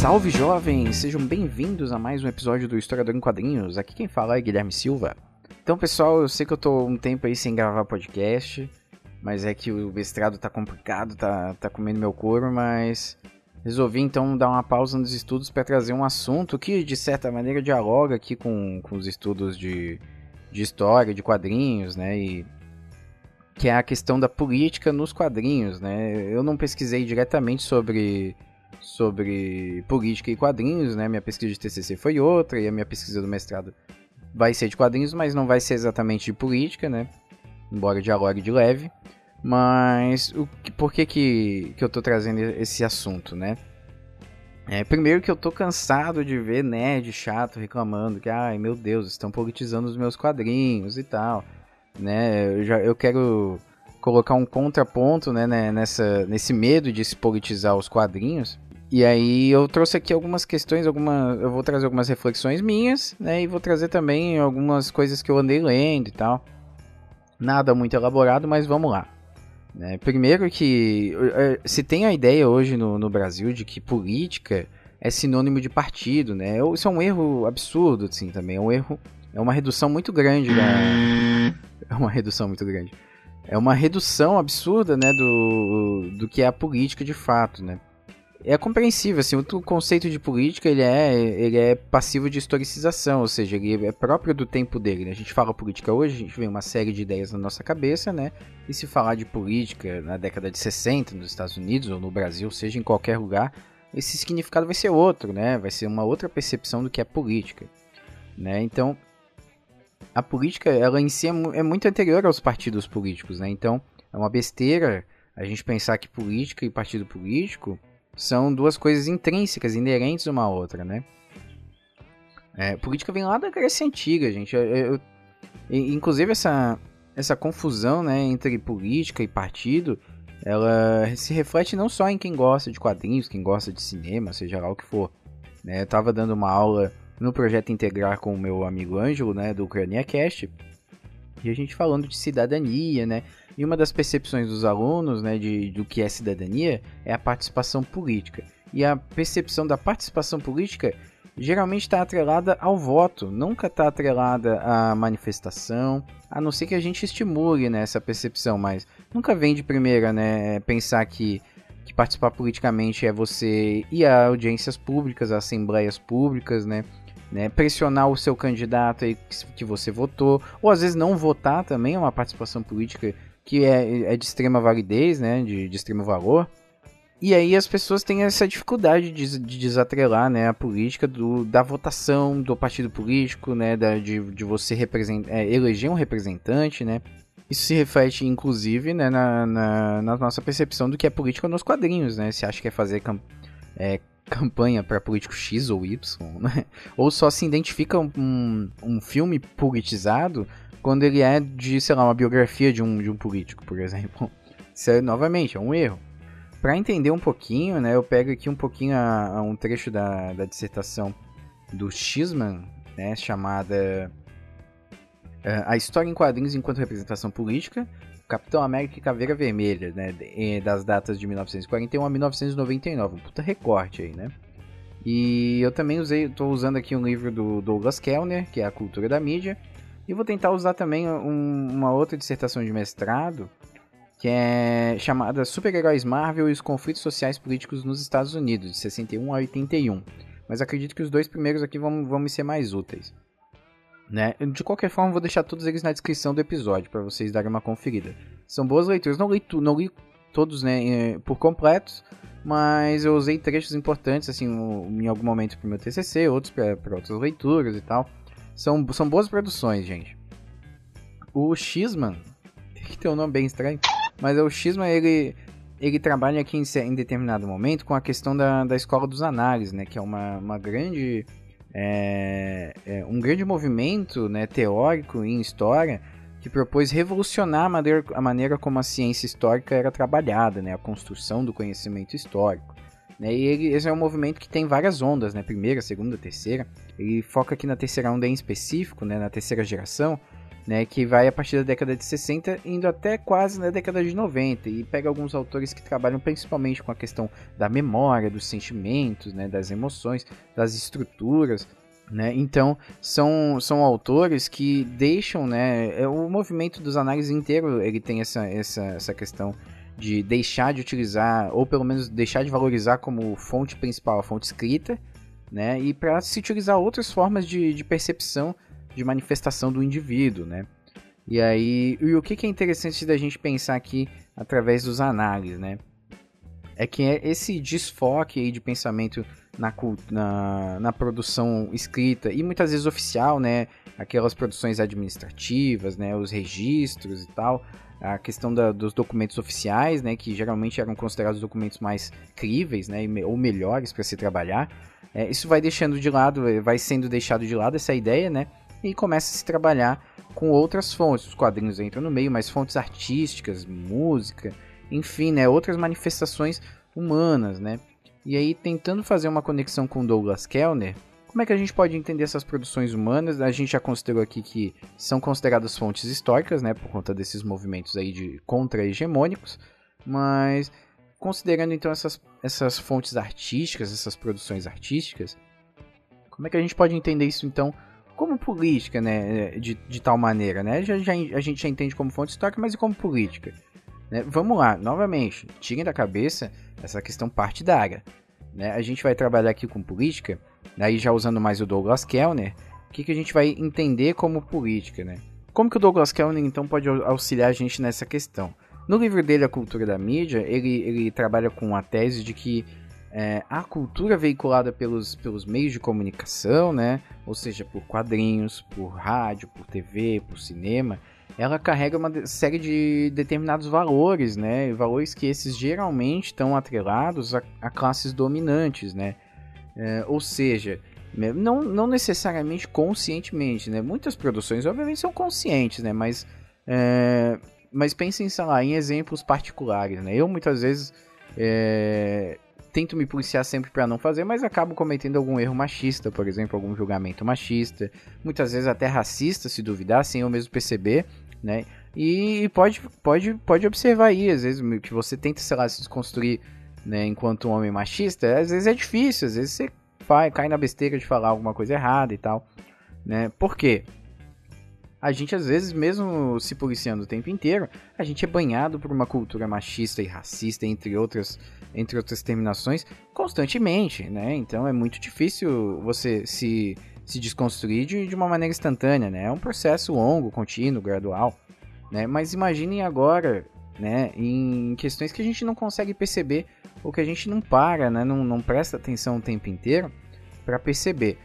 Salve jovens, sejam bem-vindos a mais um episódio do Historiador em Quadrinhos. Aqui quem fala é Guilherme Silva. Então, pessoal, eu sei que eu tô um tempo aí sem gravar podcast, mas é que o mestrado tá complicado, tá, tá comendo meu couro, mas resolvi então dar uma pausa nos estudos para trazer um assunto que, de certa maneira, dialoga aqui com, com os estudos de, de história, de quadrinhos, né? E que é a questão da política nos quadrinhos, né? Eu não pesquisei diretamente sobre sobre política e quadrinhos, né? Minha pesquisa de TCC foi outra e a minha pesquisa do mestrado vai ser de quadrinhos, mas não vai ser exatamente de política, né? Embora dialogue de leve. Mas o que, por que, que, que eu tô trazendo esse assunto, né? É, primeiro que eu tô cansado de ver nerd chato reclamando que, ai meu Deus, estão politizando os meus quadrinhos e tal, né? Eu, já, eu quero colocar um contraponto, né, né, nessa, nesse medo de se politizar os quadrinhos. E aí eu trouxe aqui algumas questões, alguma, eu vou trazer algumas reflexões minhas, né, e vou trazer também algumas coisas que eu andei lendo e tal. Nada muito elaborado, mas vamos lá. Né, primeiro que se tem a ideia hoje no, no Brasil de que política é sinônimo de partido, né? Isso é um erro absurdo, assim, também. É um erro, é uma redução muito grande da, é uma redução muito grande. É uma redução absurda, né, do, do que é a política de fato, né? É compreensível, assim, o conceito de política, ele é, ele é passivo de historicização, ou seja, ele é próprio do tempo dele, né? A gente fala política hoje, a gente vê uma série de ideias na nossa cabeça, né? E se falar de política na década de 60 nos Estados Unidos ou no Brasil, seja em qualquer lugar, esse significado vai ser outro, né? Vai ser uma outra percepção do que é política, né? Então, a política, ela em si é, é, muito anterior aos partidos políticos, né? Então, é uma besteira a gente pensar que política e partido político são duas coisas intrínsecas, inerentes uma à outra, né? É, política vem lá da Grécia Antiga, gente. Eu, eu, inclusive, essa, essa confusão né, entre política e partido, ela se reflete não só em quem gosta de quadrinhos, quem gosta de cinema, seja lá o que for. Né? Eu tava dando uma aula no projeto Integrar com o meu amigo Ângelo, né, do Ucrania Cast, e a gente falando de cidadania, né, e uma das percepções dos alunos, né, de, do que é cidadania é a participação política. E a percepção da participação política geralmente está atrelada ao voto, nunca está atrelada à manifestação, a não ser que a gente estimule né, essa percepção, mas nunca vem de primeira né, pensar que, que participar politicamente é você ir a audiências públicas, a assembleias públicas, né, né, pressionar o seu candidato aí que você votou, ou às vezes não votar também é uma participação política que é, é de extrema validez, né, de, de extremo valor. E aí as pessoas têm essa dificuldade de, de desatrelar né, a política do, da votação do partido político, né, da, de, de você é, eleger um representante, né. Isso se reflete, inclusive, né, na, na, na, nossa percepção do que é política nos quadrinhos, né. Se acha que é fazer é, campanha para político X ou Y, né? Ou só se identifica um, um filme politizado quando ele é de, sei lá, uma biografia de um, de um político, por exemplo. Isso é, novamente, é um erro. Para entender um pouquinho, né, eu pego aqui um pouquinho a, a um trecho da, da dissertação do Xman, né, chamada uh, A História em Quadrinhos enquanto Representação Política, Capitão América e Caveira Vermelha, né? Das datas de 1941 a 1999. Um puta recorte aí, né? E eu também usei, tô usando aqui um livro do Douglas Kellner, que é A Cultura da Mídia. E vou tentar usar também um, uma outra dissertação de mestrado, que é chamada Super-Heróis Marvel e os Conflitos Sociais Políticos nos Estados Unidos, de 61 a 81. Mas acredito que os dois primeiros aqui vão, vão me ser mais úteis. Né? De qualquer forma, vou deixar todos eles na descrição do episódio para vocês darem uma conferida. São boas leituras. Não li, não li todos né, por completos, mas eu usei trechos importantes assim em algum momento para o meu TCC, outros para outras leituras e tal. São, são boas produções, gente. O Xman, que tem um nome bem estranho, mas é o Xman, ele ele trabalha aqui em, em, determinado momento com a questão da, da escola dos análises, né? Que é uma, uma grande... É, é um grande movimento né, teórico em história que propôs revolucionar a maneira, a maneira como a ciência histórica era trabalhada, né? A construção do conhecimento histórico. Né? E ele, esse é um movimento que tem várias ondas, né? Primeira, segunda, terceira. Ele foca aqui na terceira onda em específico, né? Na terceira geração, né? Que vai a partir da década de 60 indo até quase na década de 90 e pega alguns autores que trabalham principalmente com a questão da memória, dos sentimentos, né? Das emoções, das estruturas. Né? Então, são, são autores que deixam, né, é, o movimento dos análises inteiro, ele tem essa, essa, essa questão de deixar de utilizar, ou pelo menos deixar de valorizar como fonte principal a fonte escrita, né? E para se utilizar outras formas de, de percepção, de manifestação do indivíduo, né? E aí, e o que, é interessante da gente pensar aqui através dos análises, né? É que é esse desfoque aí de pensamento na, na, na produção escrita e muitas vezes oficial, né? Aquelas produções administrativas, né? Os registros e tal a questão da, dos documentos oficiais, né, que geralmente eram considerados documentos mais críveis, né, ou melhores para se trabalhar. É, isso vai deixando de lado, vai sendo deixado de lado essa ideia, né, e começa a se trabalhar com outras fontes. Os quadrinhos entram no meio, mas fontes artísticas, música, enfim, né, outras manifestações humanas, né. E aí tentando fazer uma conexão com Douglas Kellner, como é que a gente pode entender essas produções humanas? A gente já considerou aqui que são consideradas fontes históricas, né, por conta desses movimentos aí de contra-hegemônicos, mas considerando então essas, essas fontes artísticas, essas produções artísticas, como é que a gente pode entender isso então como política, né, de, de tal maneira, né? Já, já, a gente já entende como fonte histórica, mas e como política? Né? Vamos lá, novamente, tirem da cabeça essa questão partidária. Né? A gente vai trabalhar aqui com política Aí já usando mais o Douglas Kellner, o que, que a gente vai entender como política, né? Como que o Douglas Kellner então pode auxiliar a gente nessa questão? No livro dele, A Cultura da Mídia, ele, ele trabalha com a tese de que é, a cultura veiculada pelos, pelos meios de comunicação, né, ou seja, por quadrinhos, por rádio, por TV, por cinema, ela carrega uma série de determinados valores, né, valores que esses geralmente estão atrelados a, a classes dominantes, né, é, ou seja, né, não, não necessariamente conscientemente, né? Muitas produções, obviamente, são conscientes, né? Mas, é, mas pensem, sei lá, em exemplos particulares, né? Eu, muitas vezes, é, tento me policiar sempre para não fazer, mas acabo cometendo algum erro machista, por exemplo, algum julgamento machista, muitas vezes até racista, se duvidar, sem eu mesmo perceber, né? E pode, pode, pode observar aí, às vezes, que você tenta, sei lá, se desconstruir né, enquanto um homem machista, às vezes é difícil, às vezes você cai na besteira de falar alguma coisa errada e tal, né? Por quê? A gente às vezes, mesmo se policiando o tempo inteiro, a gente é banhado por uma cultura machista e racista, entre outras, entre outras terminações, constantemente, né? Então é muito difícil você se, se desconstruir de, de uma maneira instantânea, né? É um processo longo, contínuo, gradual, né? Mas imaginem agora, né, em questões que a gente não consegue perceber ou que a gente não para, né, não, não presta atenção o tempo inteiro para perceber.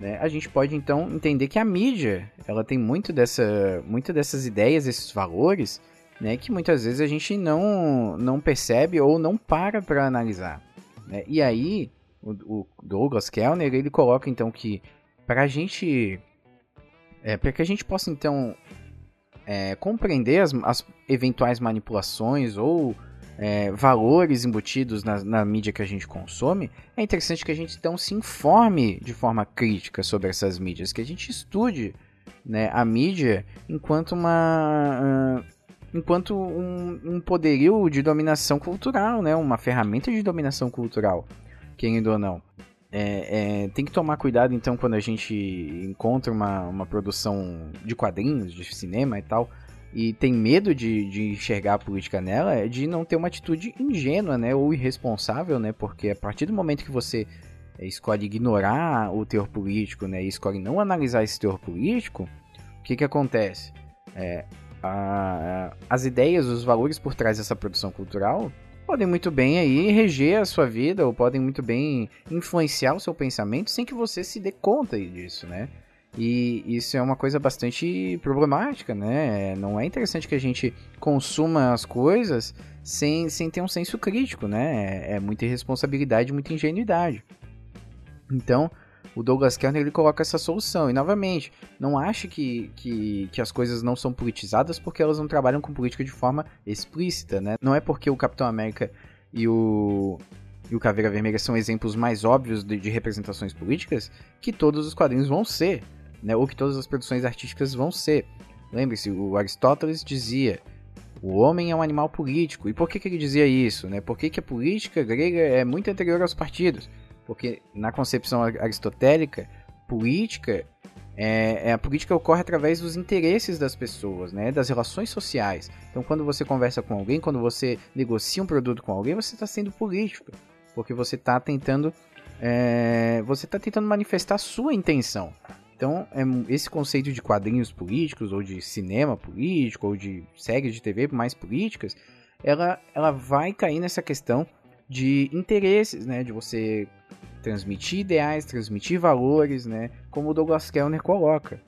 Né? A gente pode então entender que a mídia ela tem muito, dessa, muito dessas ideias, esses valores, né, que muitas vezes a gente não, não percebe ou não para para analisar. Né? E aí, o, o, Douglas Kellner ele coloca então que para a gente, é, para que a gente possa então é, compreender as, as eventuais manipulações ou é, valores embutidos na, na, mídia que a gente consome, é interessante que a gente então se informe de forma crítica sobre essas mídias, que a gente estude né, a mídia enquanto uma. Uh, enquanto um, um, poderio de dominação cultural, né, uma ferramenta de dominação cultural, querendo ou não. É, é, tem que tomar cuidado então quando a gente encontra uma, uma produção de quadrinhos, de cinema e tal, e tem medo de, de enxergar a política nela é de não ter uma atitude ingênua, né, ou irresponsável, né, porque a partir do momento que você é, escolhe ignorar o teor político, né, e escolhe não analisar esse teor político, o que que acontece? É, a, as ideias, os valores por trás dessa produção cultural podem muito bem aí reger a sua vida ou podem muito bem influenciar o seu pensamento sem que você se dê conta disso, né? E isso é uma coisa bastante problemática, né? Não é interessante que a gente consuma as coisas sem, sem ter um senso crítico, né? É, muita irresponsabilidade, muita ingenuidade. Então, o Douglas Kerner ele coloca essa solução. E novamente, não ache que, que, que as coisas não são politizadas porque elas não trabalham com política de forma explícita, né? Não é porque o Capitão América e o, e o Caveira Vermelha são exemplos mais óbvios de, de representações políticas que todos os quadrinhos vão ser né, ou que todas as produções artísticas vão ser. Lembre-se, o Aristóteles dizia: o homem é um animal político. E por que, que ele dizia isso? Né? Por que, que a política grega é muito anterior aos partidos? Porque na concepção aristotélica, política é, é, a política ocorre através dos interesses das pessoas, né, das relações sociais. Então, quando você conversa com alguém, quando você negocia um produto com alguém, você está sendo político, porque você está tentando, é, você está tentando manifestar sua intenção. Então, é, esse conceito de quadrinhos políticos, ou de cinema político, ou de séries de TV mais políticas, ela, ela vai cair nessa questão de interesses, né? De você transmitir ideais, transmitir valores, né? Como o Douglas Kellner coloca.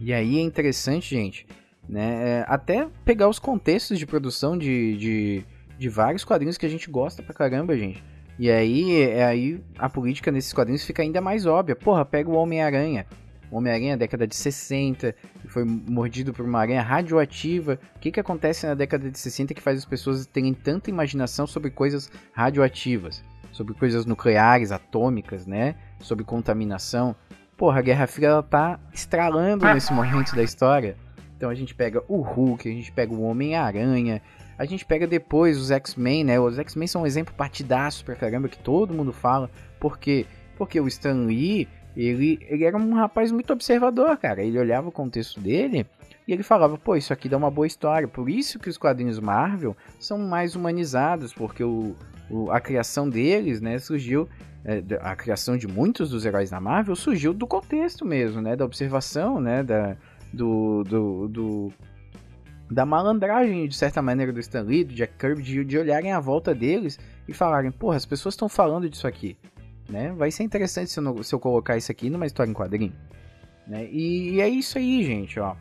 E aí é interessante, gente, né? É, até pegar os contextos de produção de, de, de vários quadrinhos que a gente gosta pra caramba, gente. E aí, é aí a política nesses quadrinhos fica ainda mais óbvia. Porra, pega o Homem-Aranha. Homem-Aranha década de 60, foi mordido por uma aranha radioativa. O que, que acontece na década de 60 que faz as pessoas terem tanta imaginação sobre coisas radioativas? Sobre coisas nucleares, atômicas, né? Sobre contaminação. Porra, a Guerra Fria ela tá estralando nesse momento da história. Então a gente pega o Hulk, a gente pega o Homem-Aranha, a gente pega depois os X-Men, né? Os X-Men são um exemplo partidaço pra caramba que todo mundo fala. Por quê? Porque o Stan Lee, ele, ele era um rapaz muito observador, cara. Ele olhava o contexto dele e ele falava, pô, isso aqui dá uma boa história. Por isso que os quadrinhos Marvel são mais humanizados, porque o, o a criação deles, né, surgiu... É, a criação de muitos dos heróis da Marvel surgiu do contexto mesmo, né? Da observação, né? Da, do, do, do da malandragem, de certa maneira, do Stan Lee, do Jack Kirby, de, de olharem à volta deles e falarem, porra, as pessoas estão falando disso aqui, né? Vai ser interessante se eu, se eu colocar isso aqui numa história em quadrinho, né? E, e é isso aí, gente, ó.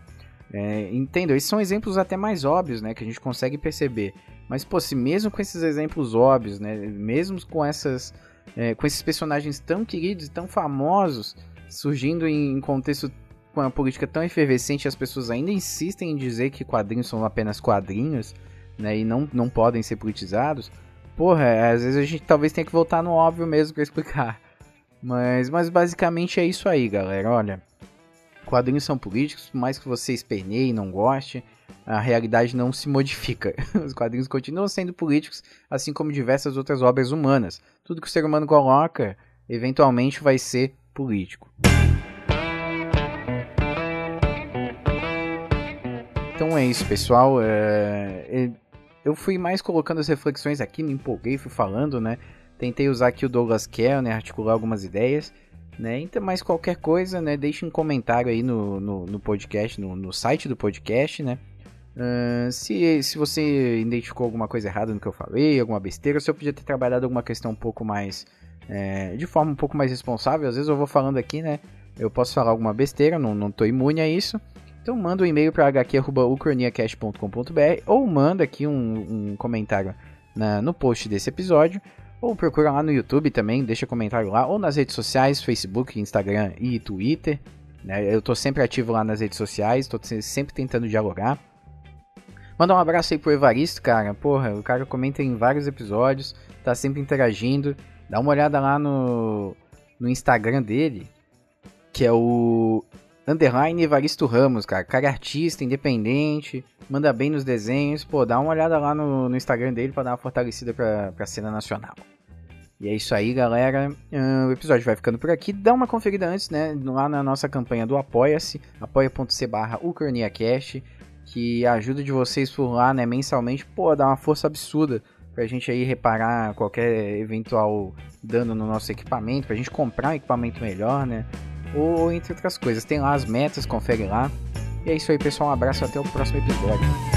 É, entendo, esses são exemplos até mais óbvios, né, que a gente consegue perceber. Mas, pô, se mesmo com esses exemplos óbvios, né, mesmo com essas, é, com esses personagens tão queridos e tão famosos, surgindo em contexto com a política tão efervescente, as pessoas ainda insistem em dizer que quadrinhos são apenas quadrinhos, né, e não, não podem ser politizados, porra, às vezes a gente talvez tenha que voltar no óbvio mesmo para explicar. Mas, mas basicamente é isso aí, galera. Olha, quadrinhos são políticos, por mais que você esperneie e não goste, a realidade não se modifica. Os quadrinhos continuam sendo políticos, assim como diversas outras obras humanas. Tudo que o ser humano coloca, eventualmente vai ser político. Então é isso, pessoal. É... Eu fui mais colocando as reflexões aqui, me empolguei, fui falando, né? Tentei usar aqui o Douglas Kell, né? Articular algumas ideias. Né? Então, mais qualquer coisa, né? Deixe um comentário aí no, no, no podcast, no, no, site do podcast, né? Uh, se, se você identificou alguma coisa errada no que eu falei, alguma besteira, se eu podia ter trabalhado alguma questão um pouco mais. É, de forma um pouco mais responsável, às vezes eu vou falando aqui, né? Eu posso falar alguma besteira, não, não tô imune a isso. Então manda um e-mail para hq.ucroniacast.com.br ou manda aqui um, um comentário na, no post desse episódio. Ou procura lá no YouTube também, deixa comentário lá. Ou nas redes sociais, Facebook, Instagram e Twitter. Né? Eu tô sempre ativo lá nas redes sociais, tô sempre tentando dialogar. Manda um abraço aí pro Evaristo, cara. Porra, o cara comenta em vários episódios, tá sempre interagindo. Dá uma olhada lá no, no Instagram dele, que é o Underline Evaristo Ramos, cara. Cara é artista, independente, manda bem nos desenhos. Pô, dá uma olhada lá no, no Instagram dele pra dar uma fortalecida pra, pra cena nacional. E é isso aí, galera. Uh, o episódio vai ficando por aqui. Dá uma conferida antes, né? Lá na nossa campanha do Apoia-se, apoia.c barra UcraniaCast, que a ajuda de vocês por lá, né, mensalmente, pô, dá uma força absurda pra gente aí reparar qualquer eventual dano no nosso equipamento, pra gente comprar um equipamento melhor, né? Ou entre outras coisas. Tem lá as metas, confere lá. E é isso aí, pessoal. Um abraço até o próximo episódio.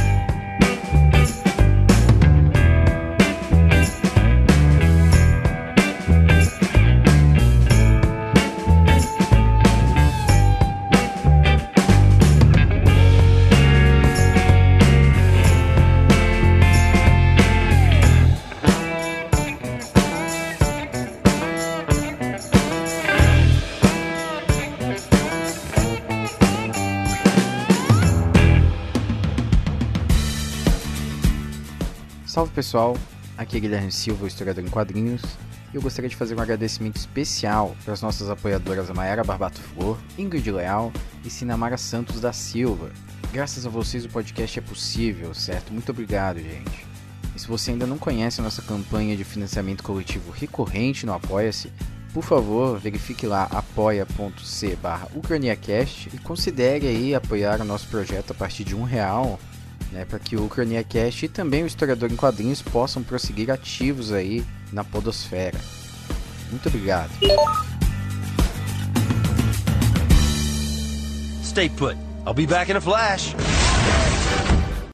Salve pessoal, aqui é Guilherme Silva, historiador em quadrinhos, e eu gostaria de fazer um agradecimento especial para as nossas apoiadoras Mayara Barbato Flor, Ingrid Leal e Sinamara Santos da Silva. Graças a vocês o podcast é possível, certo? Muito obrigado, gente. E se você ainda não conhece a nossa campanha de financiamento coletivo recorrente no Apoia-se, por favor, verifique lá apoia.c barra e considere aí apoiar o nosso projeto a partir de um real, né, para que o Ucraniacast e também o Historiador em Quadrinhos possam prosseguir ativos aí na podosfera. Muito obrigado. Stay put. I'll be back in a flash.